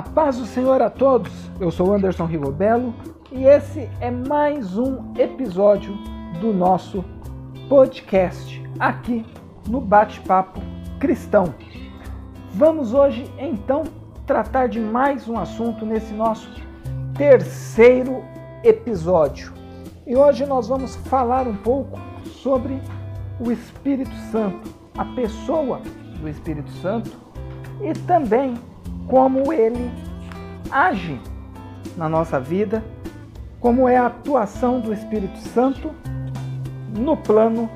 A paz do Senhor a todos. Eu sou Anderson Rivobello e esse é mais um episódio do nosso podcast aqui no Bate-Papo Cristão. Vamos hoje então tratar de mais um assunto nesse nosso terceiro episódio. E hoje nós vamos falar um pouco sobre o Espírito Santo, a pessoa do Espírito Santo e também como ele age na nossa vida, como é a atuação do Espírito Santo no plano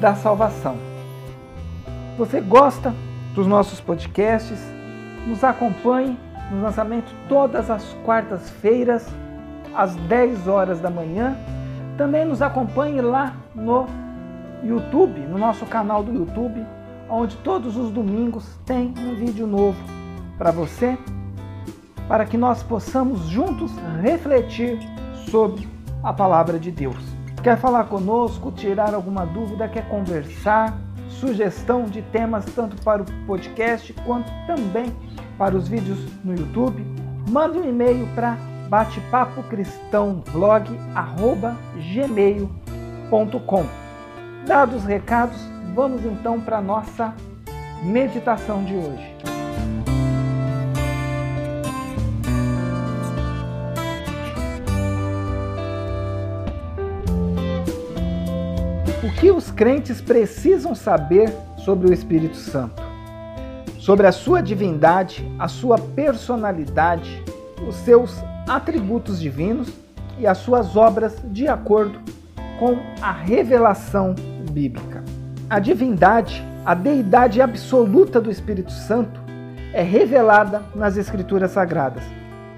da salvação. Você gosta dos nossos podcasts? Nos acompanhe no lançamento todas as quartas-feiras às 10 horas da manhã. Também nos acompanhe lá no YouTube, no nosso canal do YouTube, onde todos os domingos tem um vídeo novo para você, para que nós possamos juntos refletir sobre a palavra de Deus. Quer falar conosco, tirar alguma dúvida, quer conversar, sugestão de temas tanto para o podcast quanto também para os vídeos no YouTube? Manda um e-mail para batepapocristãovlog@gmail.com. Dados os recados, vamos então para a nossa meditação de hoje. O que os crentes precisam saber sobre o Espírito Santo? Sobre a sua divindade, a sua personalidade, os seus atributos divinos e as suas obras de acordo com a revelação bíblica. A divindade, a deidade absoluta do Espírito Santo, é revelada nas Escrituras Sagradas.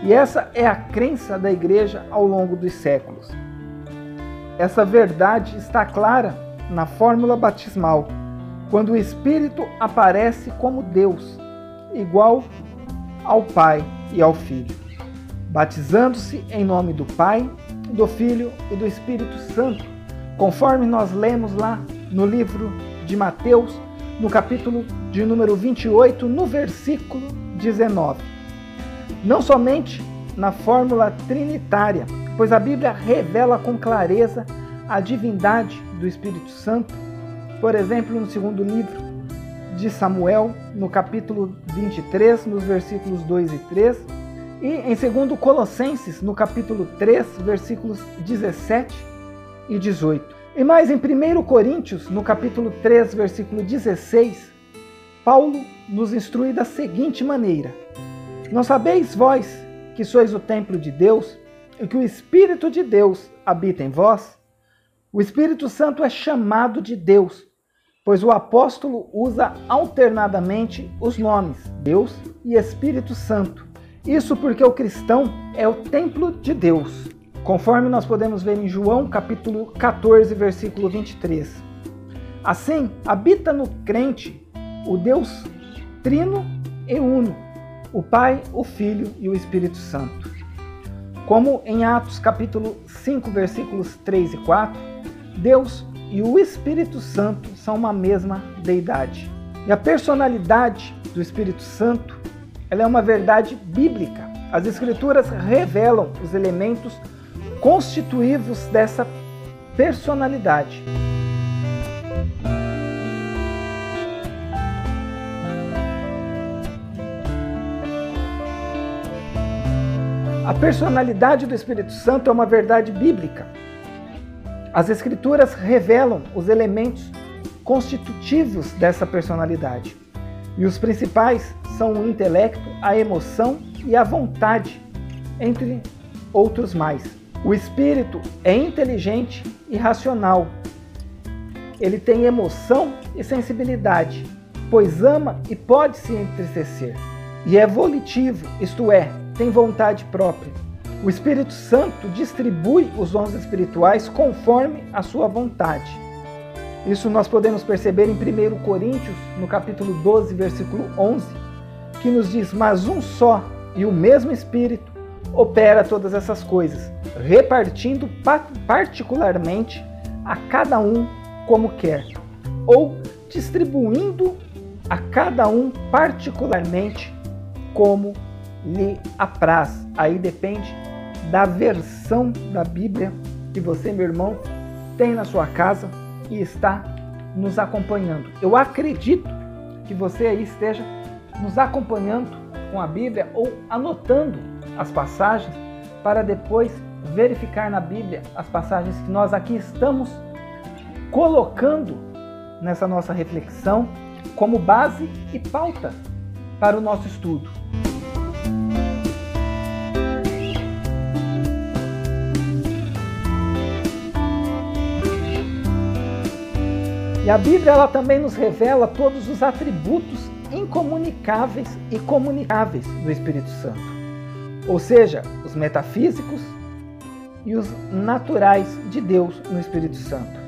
E essa é a crença da igreja ao longo dos séculos. Essa verdade está clara na fórmula batismal, quando o Espírito aparece como Deus, igual ao Pai e ao Filho, batizando-se em nome do Pai, do Filho e do Espírito Santo, conforme nós lemos lá no livro de Mateus, no capítulo de número 28, no versículo 19. Não somente na fórmula trinitária, pois a Bíblia revela com clareza a divindade do Espírito Santo, por exemplo, no segundo livro de Samuel, no capítulo 23, nos versículos 2 e 3, e em segundo Colossenses, no capítulo 3, versículos 17 e 18. E mais em 1 Coríntios, no capítulo 3, versículo 16, Paulo nos instrui da seguinte maneira: Não sabeis vós que sois o templo de Deus e que o Espírito de Deus habita em vós? O Espírito Santo é chamado de Deus, pois o apóstolo usa alternadamente os nomes Deus e Espírito Santo. Isso porque o cristão é o templo de Deus, conforme nós podemos ver em João capítulo 14, versículo 23. Assim, habita no crente o Deus trino e uno, o Pai, o Filho e o Espírito Santo. Como em Atos capítulo 5, versículos 3 e 4, Deus e o Espírito Santo são uma mesma deidade. E a personalidade do Espírito Santo ela é uma verdade bíblica. As Escrituras revelam os elementos constitutivos dessa personalidade. A personalidade do Espírito Santo é uma verdade bíblica. As Escrituras revelam os elementos constitutivos dessa personalidade. E os principais são o intelecto, a emoção e a vontade, entre outros mais. O espírito é inteligente e racional. Ele tem emoção e sensibilidade, pois ama e pode se entristecer. E é volitivo, isto é, tem vontade própria. O Espírito Santo distribui os dons espirituais conforme a sua vontade. Isso nós podemos perceber em 1 Coríntios, no capítulo 12, versículo 11, que nos diz: Mas um só e o mesmo Espírito opera todas essas coisas, repartindo particularmente a cada um como quer, ou distribuindo a cada um particularmente como lhe apraz. Aí depende da versão da Bíblia que você, meu irmão, tem na sua casa e está nos acompanhando. Eu acredito que você aí esteja nos acompanhando com a Bíblia ou anotando as passagens para depois verificar na Bíblia as passagens que nós aqui estamos colocando nessa nossa reflexão como base e pauta para o nosso estudo. E a Bíblia ela também nos revela todos os atributos incomunicáveis e comunicáveis do Espírito Santo. Ou seja, os metafísicos e os naturais de Deus no Espírito Santo.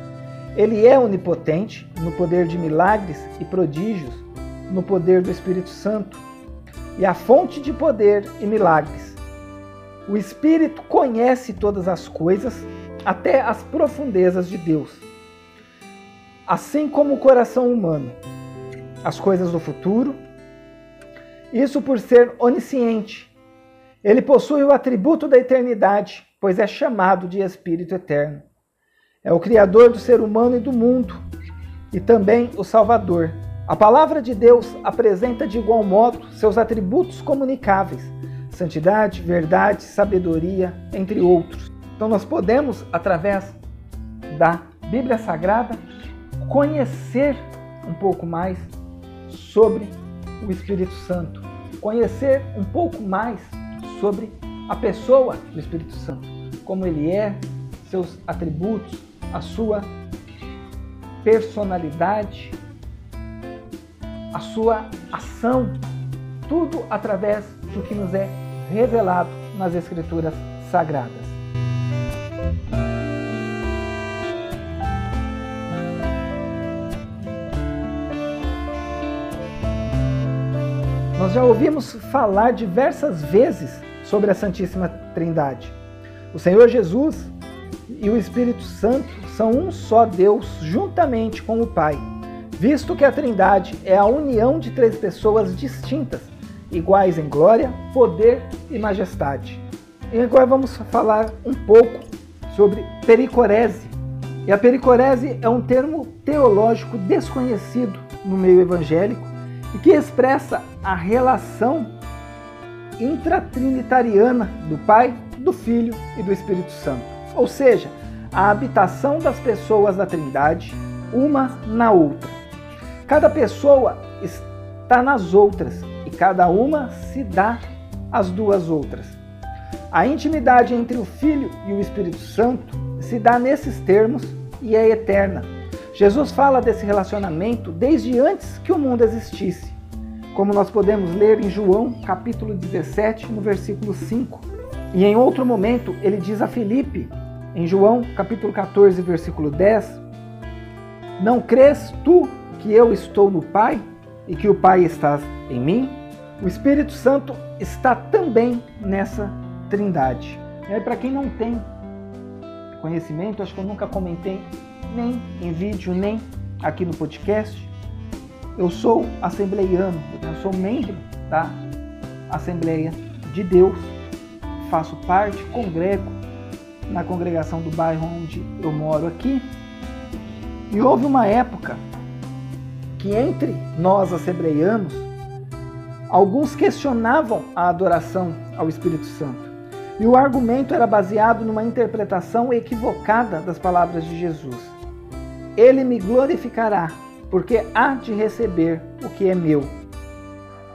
Ele é onipotente no poder de milagres e prodígios, no poder do Espírito Santo, e a fonte de poder e milagres. O Espírito conhece todas as coisas, até as profundezas de Deus assim como o coração humano, as coisas do futuro. Isso por ser onisciente. Ele possui o atributo da eternidade, pois é chamado de Espírito Eterno. É o Criador do ser humano e do mundo, e também o Salvador. A palavra de Deus apresenta de igual modo seus atributos comunicáveis: santidade, verdade, sabedoria, entre outros. Então, nós podemos, através da Bíblia Sagrada, conhecer um pouco mais sobre o Espírito Santo, conhecer um pouco mais sobre a pessoa do Espírito Santo, como ele é, seus atributos, a sua personalidade, a sua ação, tudo através do que nos é revelado nas Escrituras Sagradas. Nós já ouvimos falar diversas vezes sobre a Santíssima Trindade. O Senhor Jesus e o Espírito Santo são um só Deus, juntamente com o Pai, visto que a Trindade é a união de três pessoas distintas, iguais em glória, poder e majestade. E agora vamos falar um pouco sobre pericorese. E a pericorese é um termo teológico desconhecido no meio evangélico e que expressa a relação intratrinitariana do Pai, do Filho e do Espírito Santo. Ou seja, a habitação das pessoas da Trindade, uma na outra. Cada pessoa está nas outras e cada uma se dá às duas outras. A intimidade entre o Filho e o Espírito Santo se dá nesses termos e é eterna Jesus fala desse relacionamento desde antes que o mundo existisse, como nós podemos ler em João, capítulo 17, no versículo 5. E em outro momento, ele diz a Filipe, em João, capítulo 14, versículo 10: Não crês tu que eu estou no Pai e que o Pai está em mim? O Espírito Santo está também nessa trindade. E aí, para quem não tem conhecimento, acho que eu nunca comentei nem em vídeo, nem aqui no podcast. Eu sou assembleiano, eu sou membro da Assembleia de Deus, faço parte, congrego na congregação do bairro onde eu moro aqui. E houve uma época que entre nós assembleianos, alguns questionavam a adoração ao Espírito Santo. E o argumento era baseado numa interpretação equivocada das palavras de Jesus ele me glorificará, porque há de receber o que é meu.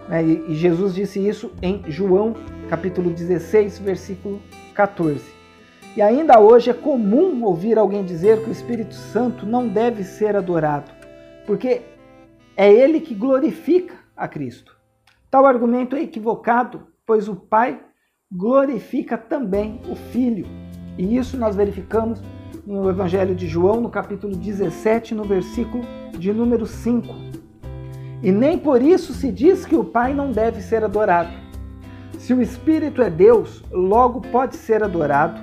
Né, e Jesus disse isso em João capítulo 16, versículo 14. E ainda hoje é comum ouvir alguém dizer que o Espírito Santo não deve ser adorado, porque é ele que glorifica a Cristo. Tal argumento é equivocado, pois o Pai glorifica também o Filho. E isso nós verificamos no Evangelho de João, no capítulo 17, no versículo de número 5. E nem por isso se diz que o Pai não deve ser adorado. Se o Espírito é Deus, logo pode ser adorado,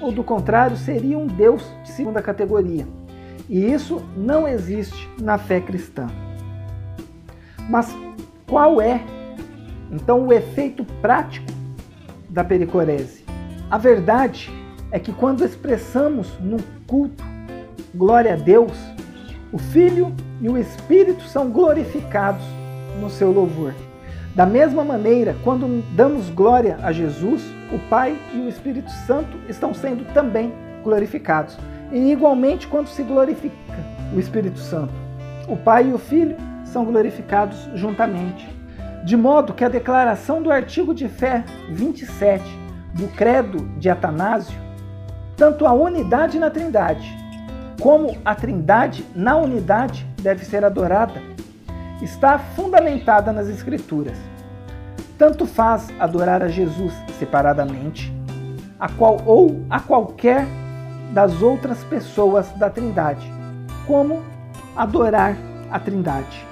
ou do contrário, seria um Deus de segunda categoria. E isso não existe na fé cristã. Mas qual é então o efeito prático da pericorese. A verdade é que quando expressamos no culto glória a Deus, o Filho e o Espírito são glorificados no seu louvor. Da mesma maneira, quando damos glória a Jesus, o Pai e o Espírito Santo estão sendo também glorificados. E igualmente, quando se glorifica o Espírito Santo, o Pai e o Filho são glorificados juntamente. De modo que a declaração do artigo de fé 27 do Credo de Atanásio, tanto a unidade na Trindade, como a Trindade na unidade deve ser adorada, está fundamentada nas Escrituras. Tanto faz adorar a Jesus separadamente, a qual ou a qualquer das outras pessoas da Trindade, como adorar a Trindade.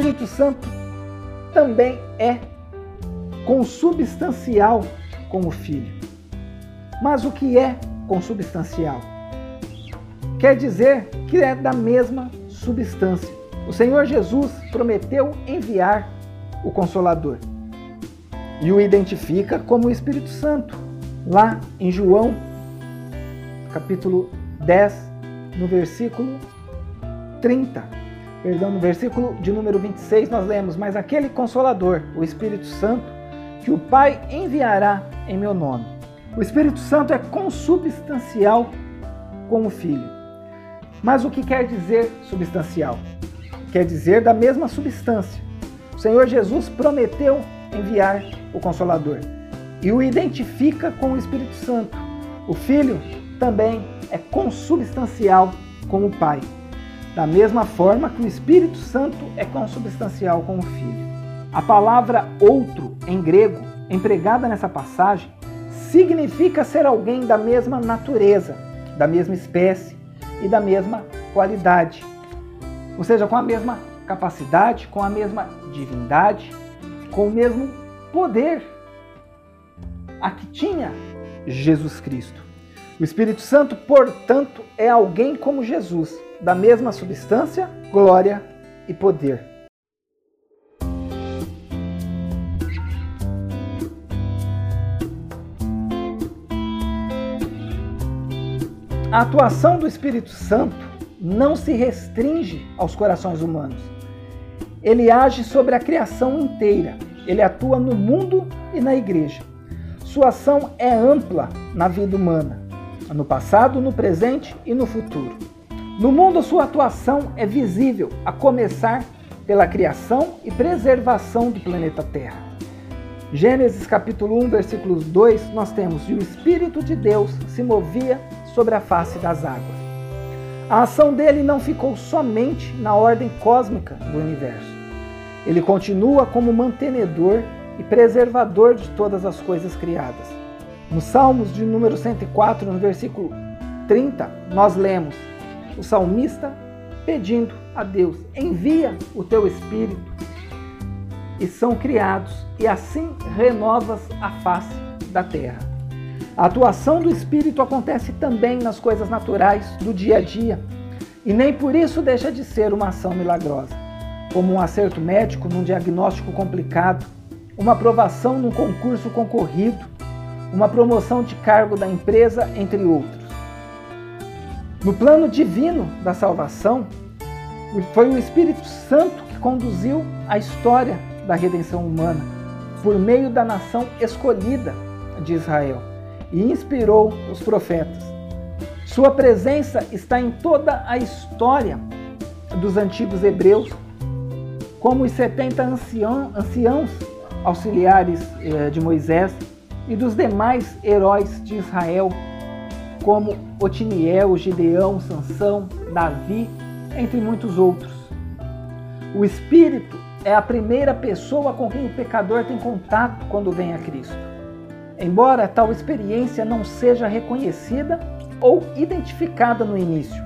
Espírito Santo também é consubstancial com o Filho. Mas o que é consubstancial? Quer dizer que é da mesma substância. O Senhor Jesus prometeu enviar o Consolador e o identifica como o Espírito Santo, lá em João, capítulo 10, no versículo 30. Perdão, no versículo de número 26, nós lemos: Mas aquele Consolador, o Espírito Santo, que o Pai enviará em meu nome. O Espírito Santo é consubstancial com o Filho. Mas o que quer dizer substancial? Quer dizer da mesma substância. O Senhor Jesus prometeu enviar o Consolador e o identifica com o Espírito Santo. O Filho também é consubstancial com o Pai, da mesma forma que o Espírito Santo é consubstancial com o Filho. A palavra outro em grego, empregada nessa passagem, significa ser alguém da mesma natureza, da mesma espécie e da mesma qualidade. Ou seja, com a mesma capacidade, com a mesma divindade, com o mesmo poder a que tinha Jesus Cristo. O Espírito Santo, portanto, é alguém como Jesus, da mesma substância, glória e poder. A atuação do Espírito Santo não se restringe aos corações humanos. Ele age sobre a criação inteira. Ele atua no mundo e na igreja. Sua ação é ampla na vida humana, no passado, no presente e no futuro. No mundo, sua atuação é visível, a começar pela criação e preservação do planeta Terra. Gênesis capítulo 1, versículos 2, nós temos: E o Espírito de Deus se movia sobre a face das águas. A ação dele não ficou somente na ordem cósmica do universo. Ele continua como mantenedor e preservador de todas as coisas criadas. No Salmos de número 104, no versículo 30, nós lemos o salmista pedindo a Deus: envia o teu espírito e são criados, e assim renovas a face da terra. A atuação do Espírito acontece também nas coisas naturais do dia a dia e nem por isso deixa de ser uma ação milagrosa, como um acerto médico num diagnóstico complicado, uma aprovação num concurso concorrido, uma promoção de cargo da empresa, entre outros. No plano divino da salvação, foi o Espírito Santo que conduziu a história da redenção humana por meio da nação escolhida de Israel e inspirou os profetas. Sua presença está em toda a história dos antigos hebreus, como os 70 ancião, anciãos auxiliares eh, de Moisés e dos demais heróis de Israel, como Otiniel, Gideão, Sansão, Davi, entre muitos outros. O Espírito é a primeira pessoa com quem o pecador tem contato quando vem a Cristo embora tal experiência não seja reconhecida ou identificada no início,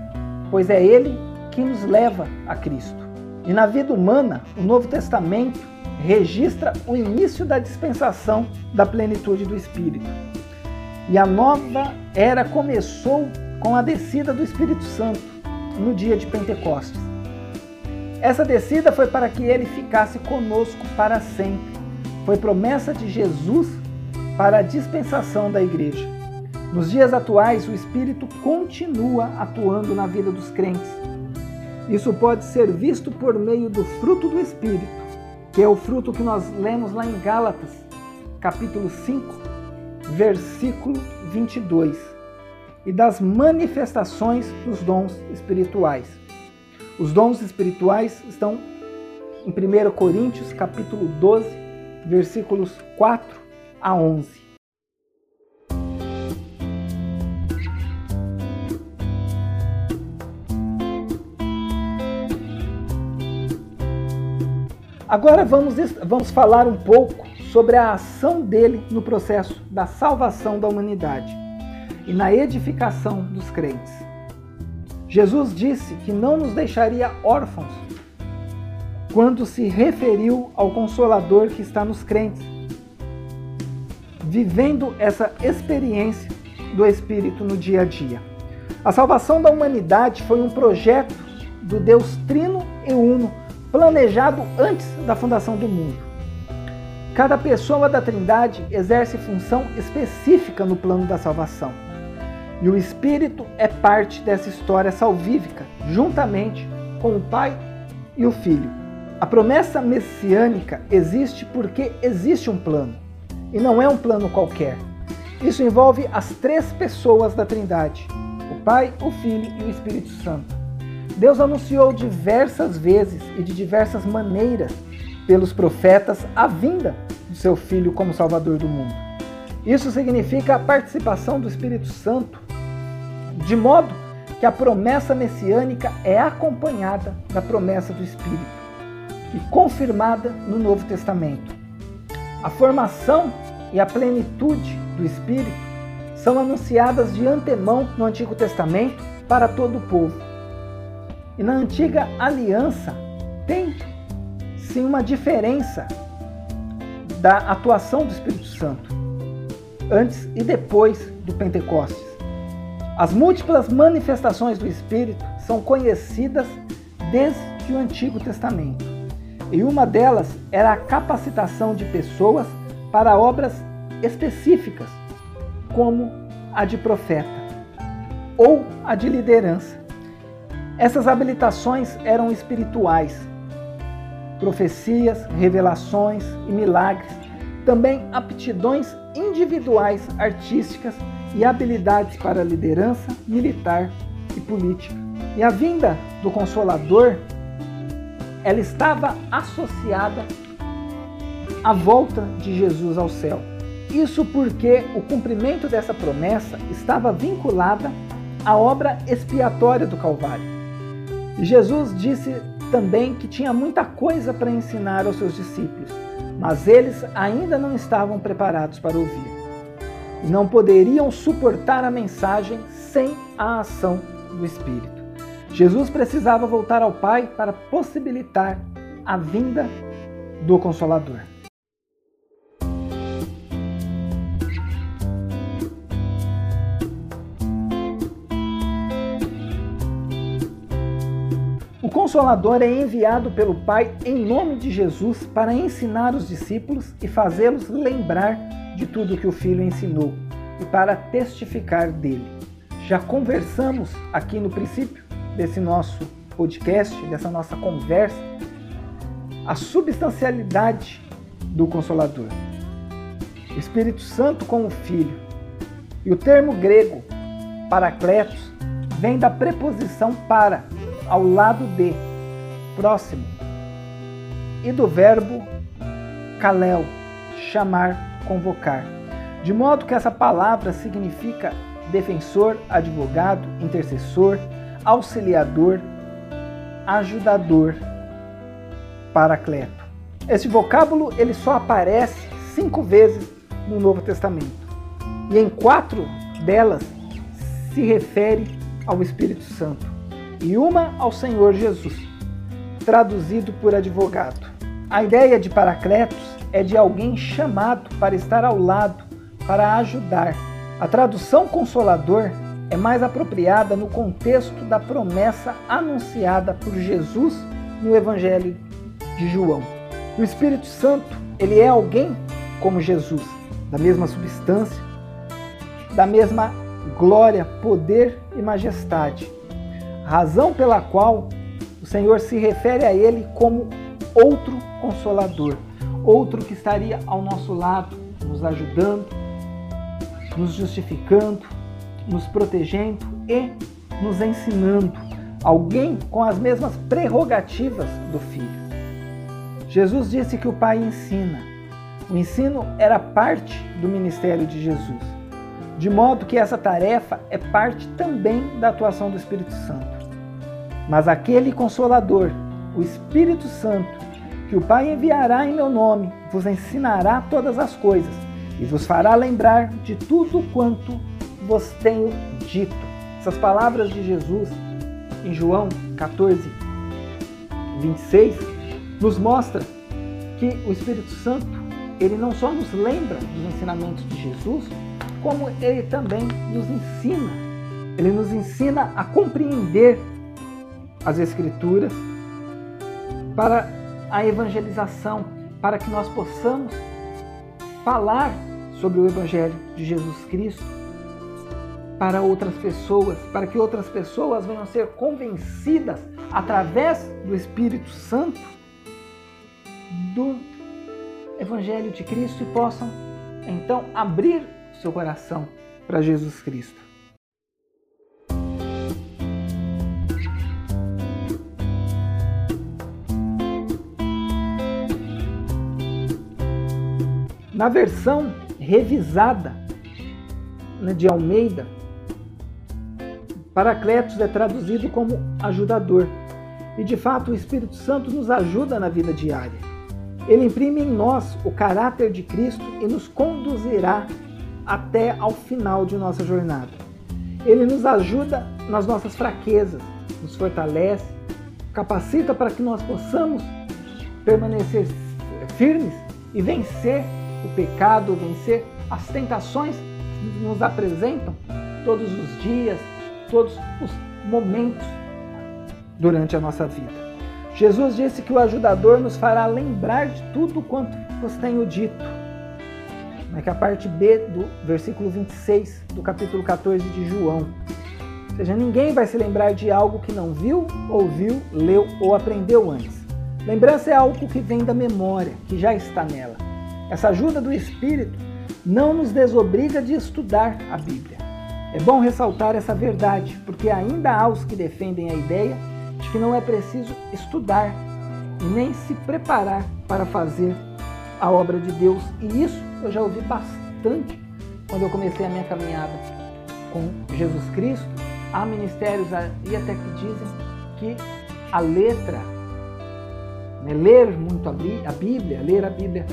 pois é Ele que nos leva a Cristo. E na vida humana, o Novo Testamento registra o início da dispensação da plenitude do Espírito. E a nova era começou com a descida do Espírito Santo no dia de Pentecostes. Essa descida foi para que ele ficasse conosco para sempre. Foi promessa de Jesus para a dispensação da igreja. Nos dias atuais, o Espírito continua atuando na vida dos crentes. Isso pode ser visto por meio do fruto do Espírito, que é o fruto que nós lemos lá em Gálatas, capítulo 5, versículo 22, e das manifestações dos dons espirituais. Os dons espirituais estão em 1 Coríntios, capítulo 12, versículos 4 a 11. Agora vamos, vamos falar um pouco sobre a ação dele no processo da salvação da humanidade e na edificação dos crentes. Jesus disse que não nos deixaria órfãos quando se referiu ao Consolador que está nos crentes, vivendo essa experiência do Espírito no dia a dia. A salvação da humanidade foi um projeto do Deus Trino e Uno planejado antes da fundação do mundo. Cada pessoa da Trindade exerce função específica no plano da salvação. E o Espírito é parte dessa história salvífica, juntamente com o Pai e o Filho. A promessa messiânica existe porque existe um plano, e não é um plano qualquer. Isso envolve as três pessoas da Trindade: o Pai, o Filho e o Espírito Santo. Deus anunciou diversas vezes e de diversas maneiras pelos profetas a vinda do seu Filho como Salvador do mundo. Isso significa a participação do Espírito Santo, de modo que a promessa messiânica é acompanhada da promessa do Espírito e confirmada no Novo Testamento. A formação e a plenitude do Espírito são anunciadas de antemão no Antigo Testamento para todo o povo e na antiga aliança tem sim uma diferença da atuação do Espírito Santo antes e depois do Pentecostes. As múltiplas manifestações do Espírito são conhecidas desde o Antigo Testamento. E uma delas era a capacitação de pessoas para obras específicas, como a de profeta ou a de liderança. Essas habilitações eram espirituais, profecias, revelações e milagres, também aptidões individuais artísticas e habilidades para liderança militar e política. E a vinda do Consolador, ela estava associada à volta de Jesus ao céu. Isso porque o cumprimento dessa promessa estava vinculada à obra expiatória do Calvário. Jesus disse também que tinha muita coisa para ensinar aos seus discípulos, mas eles ainda não estavam preparados para ouvir. E não poderiam suportar a mensagem sem a ação do Espírito. Jesus precisava voltar ao Pai para possibilitar a vinda do Consolador. Consolador é enviado pelo Pai em nome de Jesus para ensinar os discípulos e fazê-los lembrar de tudo que o Filho ensinou e para testificar dele. Já conversamos aqui no princípio desse nosso podcast, dessa nossa conversa, a substancialidade do Consolador. O Espírito Santo com o Filho. E o termo grego paracletos vem da preposição para, ao lado de, próximo, e do verbo kalel, chamar, convocar. De modo que essa palavra significa defensor, advogado, intercessor, auxiliador, ajudador, paracleto. Esse vocábulo ele só aparece cinco vezes no Novo Testamento e em quatro delas se refere ao Espírito Santo e uma ao Senhor Jesus, traduzido por advogado. A ideia de Paracletos é de alguém chamado para estar ao lado, para ajudar, A tradução consolador é mais apropriada no contexto da promessa anunciada por Jesus no Evangelho de João. O Espírito Santo, ele é alguém como Jesus, da mesma substância, da mesma glória, poder e majestade. Razão pela qual o Senhor se refere a ele como outro consolador, outro que estaria ao nosso lado, nos ajudando, nos justificando, nos protegendo e nos ensinando. Alguém com as mesmas prerrogativas do Filho. Jesus disse que o Pai ensina. O ensino era parte do ministério de Jesus. De modo que essa tarefa é parte também da atuação do Espírito Santo. Mas aquele consolador, o Espírito Santo, que o Pai enviará em meu nome, vos ensinará todas as coisas e vos fará lembrar de tudo quanto vos tenho dito. Essas palavras de Jesus em João 14, 26, nos mostra que o Espírito Santo, ele não só nos lembra dos ensinamentos de Jesus, como ele também nos ensina. Ele nos ensina a compreender as Escrituras para a evangelização, para que nós possamos falar sobre o Evangelho de Jesus Cristo para outras pessoas, para que outras pessoas venham ser convencidas através do Espírito Santo do Evangelho de Cristo e possam então abrir seu coração para Jesus Cristo. Na versão revisada né, de Almeida, Paracletos é traduzido como ajudador. E de fato o Espírito Santo nos ajuda na vida diária. Ele imprime em nós o caráter de Cristo e nos conduzirá até ao final de nossa jornada. Ele nos ajuda nas nossas fraquezas, nos fortalece, capacita para que nós possamos permanecer firmes e vencer o pecado, vencer as tentações que nos apresentam todos os dias, todos os momentos durante a nossa vida. Jesus disse que o ajudador nos fará lembrar de tudo quanto vos tenho dito. É que a parte B do versículo 26 do capítulo 14 de João. Ou seja, ninguém vai se lembrar de algo que não viu, ouviu, leu ou aprendeu antes. Lembrança é algo que vem da memória, que já está nela. Essa ajuda do Espírito não nos desobriga de estudar a Bíblia. É bom ressaltar essa verdade, porque ainda há os que defendem a ideia de que não é preciso estudar e nem se preparar para fazer a obra de Deus. E isso eu já ouvi bastante quando eu comecei a minha caminhada com Jesus Cristo. Há ministérios e até que dizem que a letra, né, ler muito a Bíblia, ler a Bíblia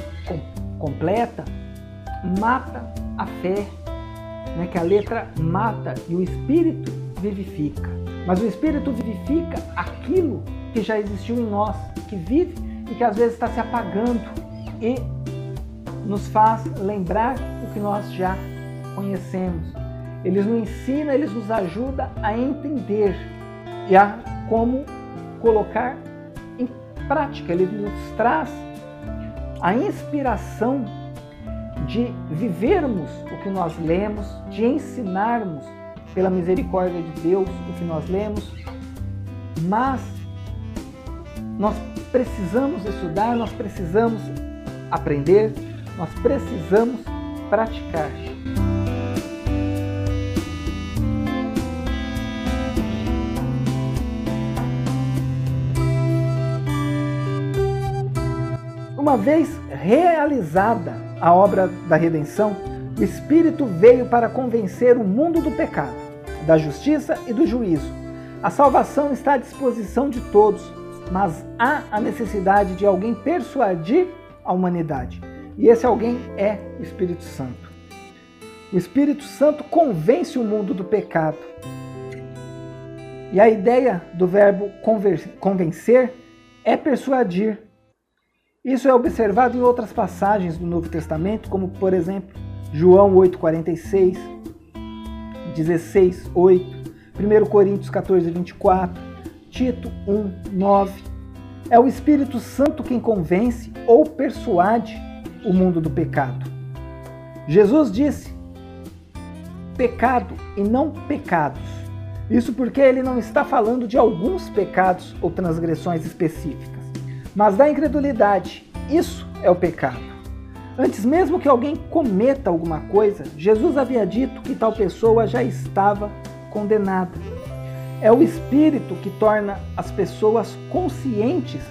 completa, mata a fé, né? que a letra mata e o espírito vivifica. Mas o espírito vivifica aquilo que já existiu em nós, que vive e que às vezes está se apagando e nos faz lembrar o que nós já conhecemos. Eles nos ensina, eles nos ajuda a entender e a como colocar em prática. Ele nos traz a inspiração de vivermos o que nós lemos, de ensinarmos pela misericórdia de Deus o que nós lemos, mas nós precisamos estudar, nós precisamos aprender, nós precisamos praticar. Uma vez realizada a obra da redenção, o Espírito veio para convencer o mundo do pecado, da justiça e do juízo. A salvação está à disposição de todos, mas há a necessidade de alguém persuadir a humanidade. E esse alguém é o Espírito Santo. O Espírito Santo convence o mundo do pecado. E a ideia do verbo convencer é persuadir, isso é observado em outras passagens do Novo Testamento, como por exemplo João 8,46, 16, 8, 1 Coríntios 14, 24, Tito 1, 9. É o Espírito Santo quem convence ou persuade o mundo do pecado. Jesus disse: pecado e não pecados. Isso porque ele não está falando de alguns pecados ou transgressões específicas, mas da incredulidade. Isso é o pecado. Antes mesmo que alguém cometa alguma coisa, Jesus havia dito que tal pessoa já estava condenada. É o Espírito que torna as pessoas conscientes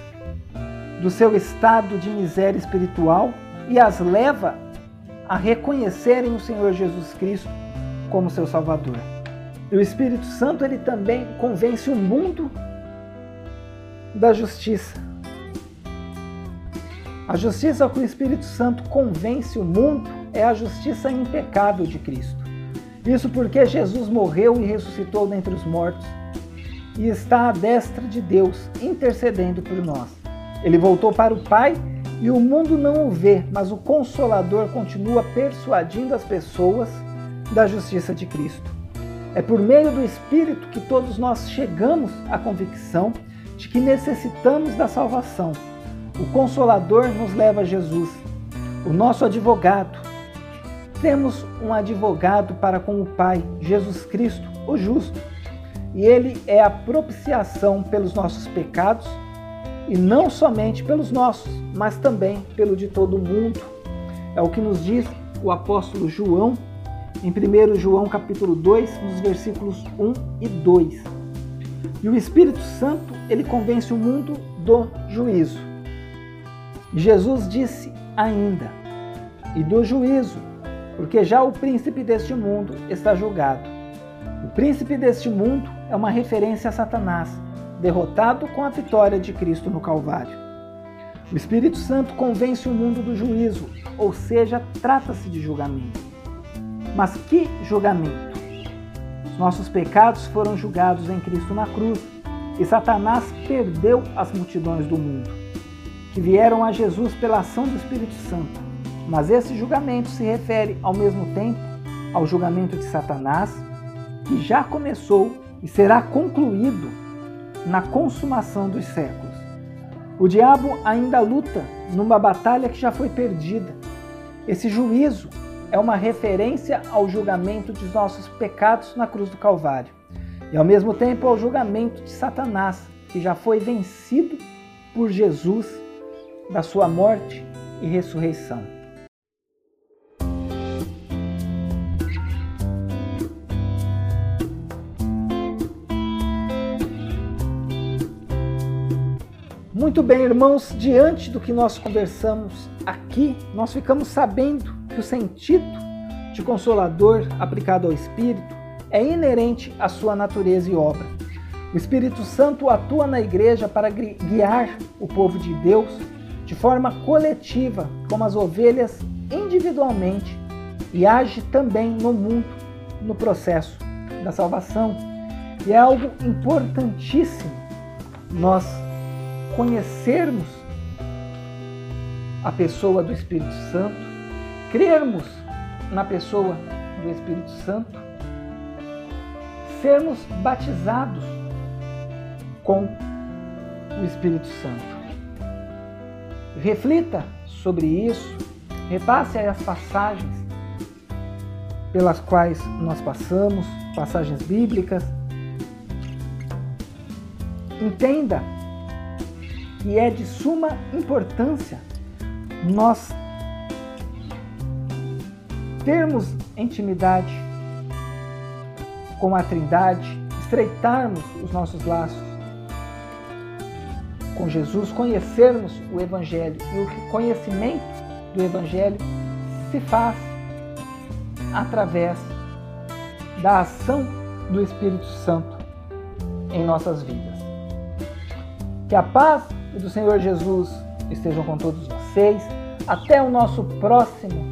do seu estado de miséria espiritual e as leva a reconhecerem o Senhor Jesus Cristo como seu Salvador. E o Espírito Santo ele também convence o mundo da justiça. A justiça que o Espírito Santo convence o mundo é a justiça impecável de Cristo. Isso porque Jesus morreu e ressuscitou dentre os mortos e está à destra de Deus, intercedendo por nós. Ele voltou para o Pai e o mundo não o vê, mas o Consolador continua persuadindo as pessoas da justiça de Cristo. É por meio do Espírito que todos nós chegamos à convicção de que necessitamos da salvação. O Consolador nos leva a Jesus, o nosso advogado. Temos um advogado para com o Pai, Jesus Cristo, o justo e ele é a propiciação pelos nossos pecados, e não somente pelos nossos, mas também pelo de todo mundo. É o que nos diz o apóstolo João em 1 João capítulo 2, nos versículos 1 e 2. E o Espírito Santo, ele convence o mundo do juízo. Jesus disse ainda, e do juízo, porque já o príncipe deste mundo está julgado. O príncipe deste mundo é uma referência a Satanás, derrotado com a vitória de Cristo no Calvário. O Espírito Santo convence o mundo do juízo, ou seja, trata-se de julgamento. Mas que julgamento? Os nossos pecados foram julgados em Cristo na cruz e Satanás perdeu as multidões do mundo, que vieram a Jesus pela ação do Espírito Santo. Mas esse julgamento se refere ao mesmo tempo ao julgamento de Satanás, que já começou e será concluído na consumação dos séculos. O diabo ainda luta numa batalha que já foi perdida. Esse juízo é uma referência ao julgamento de nossos pecados na cruz do Calvário e ao mesmo tempo ao julgamento de Satanás, que já foi vencido por Jesus da sua morte e ressurreição. Muito bem, irmãos, diante do que nós conversamos aqui, nós ficamos sabendo que o sentido de consolador aplicado ao Espírito é inerente à sua natureza e obra. O Espírito Santo atua na igreja para guiar o povo de Deus de forma coletiva, como as ovelhas individualmente, e age também no mundo no processo da salvação. E é algo importantíssimo nós conhecermos a pessoa do Espírito Santo, crermos na pessoa do Espírito Santo, sermos batizados com o Espírito Santo. Reflita sobre isso, repasse as passagens pelas quais nós passamos, passagens bíblicas. Entenda que é de suma importância nós termos intimidade com a Trindade, estreitarmos os nossos laços com Jesus, conhecermos o Evangelho e o conhecimento do Evangelho se faz através da ação do Espírito Santo em nossas vidas. Que a paz do Senhor Jesus estejam com todos vocês. Até o nosso próximo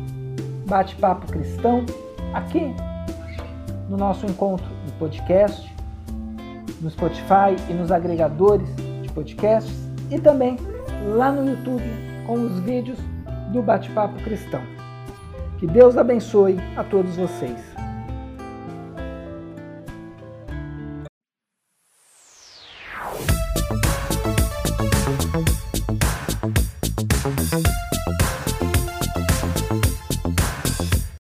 bate-papo cristão aqui no nosso encontro do podcast, no Spotify e nos agregadores de podcasts e também lá no YouTube com os vídeos do bate-papo cristão. Que Deus abençoe a todos vocês.